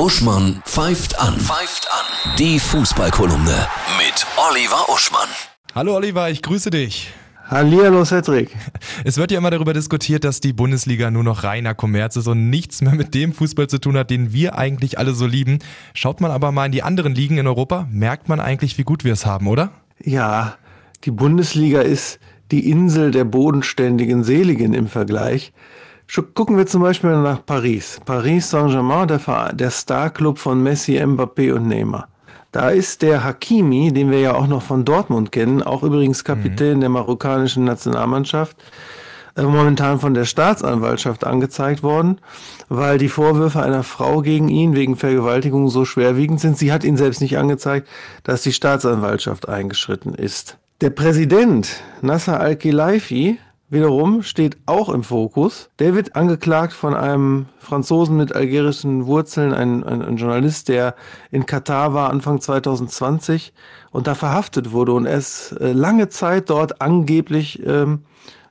Uschmann pfeift an. Pfeift an. Die Fußballkolumne mit Oliver Uschmann. Hallo Oliver, ich grüße dich. Hallihallo Cedric. Es wird ja immer darüber diskutiert, dass die Bundesliga nur noch reiner Kommerz ist und nichts mehr mit dem Fußball zu tun hat, den wir eigentlich alle so lieben. Schaut man aber mal in die anderen Ligen in Europa, merkt man eigentlich, wie gut wir es haben, oder? Ja, die Bundesliga ist die Insel der bodenständigen Seligen im Vergleich. Gucken wir zum Beispiel nach Paris. Paris Saint-Germain, der, der Starclub von Messi, Mbappé und Neymar. Da ist der Hakimi, den wir ja auch noch von Dortmund kennen, auch übrigens Kapitän mhm. der marokkanischen Nationalmannschaft, äh, momentan von der Staatsanwaltschaft angezeigt worden, weil die Vorwürfe einer Frau gegen ihn wegen Vergewaltigung so schwerwiegend sind. Sie hat ihn selbst nicht angezeigt, dass die Staatsanwaltschaft eingeschritten ist. Der Präsident Nasser al-Khelaifi wiederum steht auch im Fokus. Der wird angeklagt von einem Franzosen mit algerischen Wurzeln, ein, ein, ein, Journalist, der in Katar war Anfang 2020 und da verhaftet wurde und er ist äh, lange Zeit dort angeblich ähm,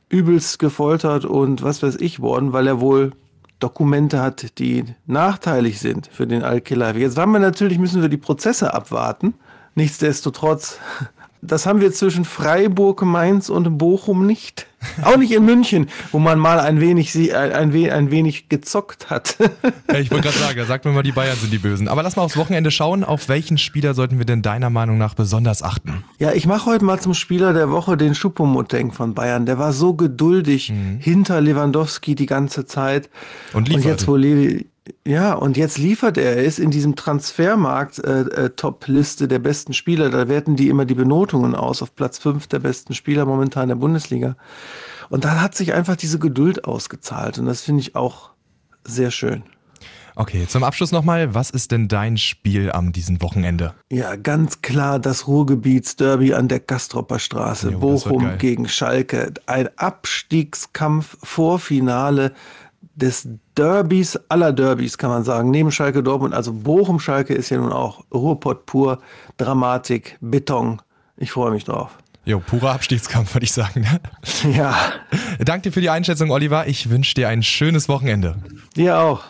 übelst gefoltert und was weiß ich worden, weil er wohl Dokumente hat, die nachteilig sind für den Al-Khilaifi. Jetzt haben wir natürlich, müssen wir die Prozesse abwarten. Nichtsdestotrotz das haben wir zwischen Freiburg, Mainz und Bochum nicht. Auch nicht in München, wo man mal ein wenig, ein, ein, ein wenig gezockt hat. Ja, ich wollte gerade sagen, sagt mir mal, die Bayern sind die Bösen. Aber lass mal aufs Wochenende schauen. Auf welchen Spieler sollten wir denn deiner Meinung nach besonders achten? Ja, ich mache heute mal zum Spieler der Woche den Schupomoteng von Bayern. Der war so geduldig mhm. hinter Lewandowski die ganze Zeit. Und. Und jetzt, wo Levi, ja, und jetzt liefert er. Er ist in diesem Transfermarkt-Top-Liste äh, äh, der besten Spieler. Da werten die immer die Benotungen aus auf Platz 5 der besten Spieler momentan der Bundesliga. Und da hat sich einfach diese Geduld ausgezahlt. Und das finde ich auch sehr schön. Okay, zum Abschluss nochmal, was ist denn dein Spiel am diesem Wochenende? Ja, ganz klar das Ruhrgebietsderby an der Gastropper Straße. Jo, Bochum gegen Schalke. Ein Abstiegskampf Vorfinale des Derbys aller Derbys, kann man sagen. Neben Schalke Dortmund, also Bochum-Schalke ist ja nun auch Ruhrpott pur, Dramatik, Beton. Ich freue mich drauf. Jo, purer Abstiegskampf, würde ich sagen. Ne? Ja. Danke dir für die Einschätzung, Oliver. Ich wünsche dir ein schönes Wochenende. Dir auch.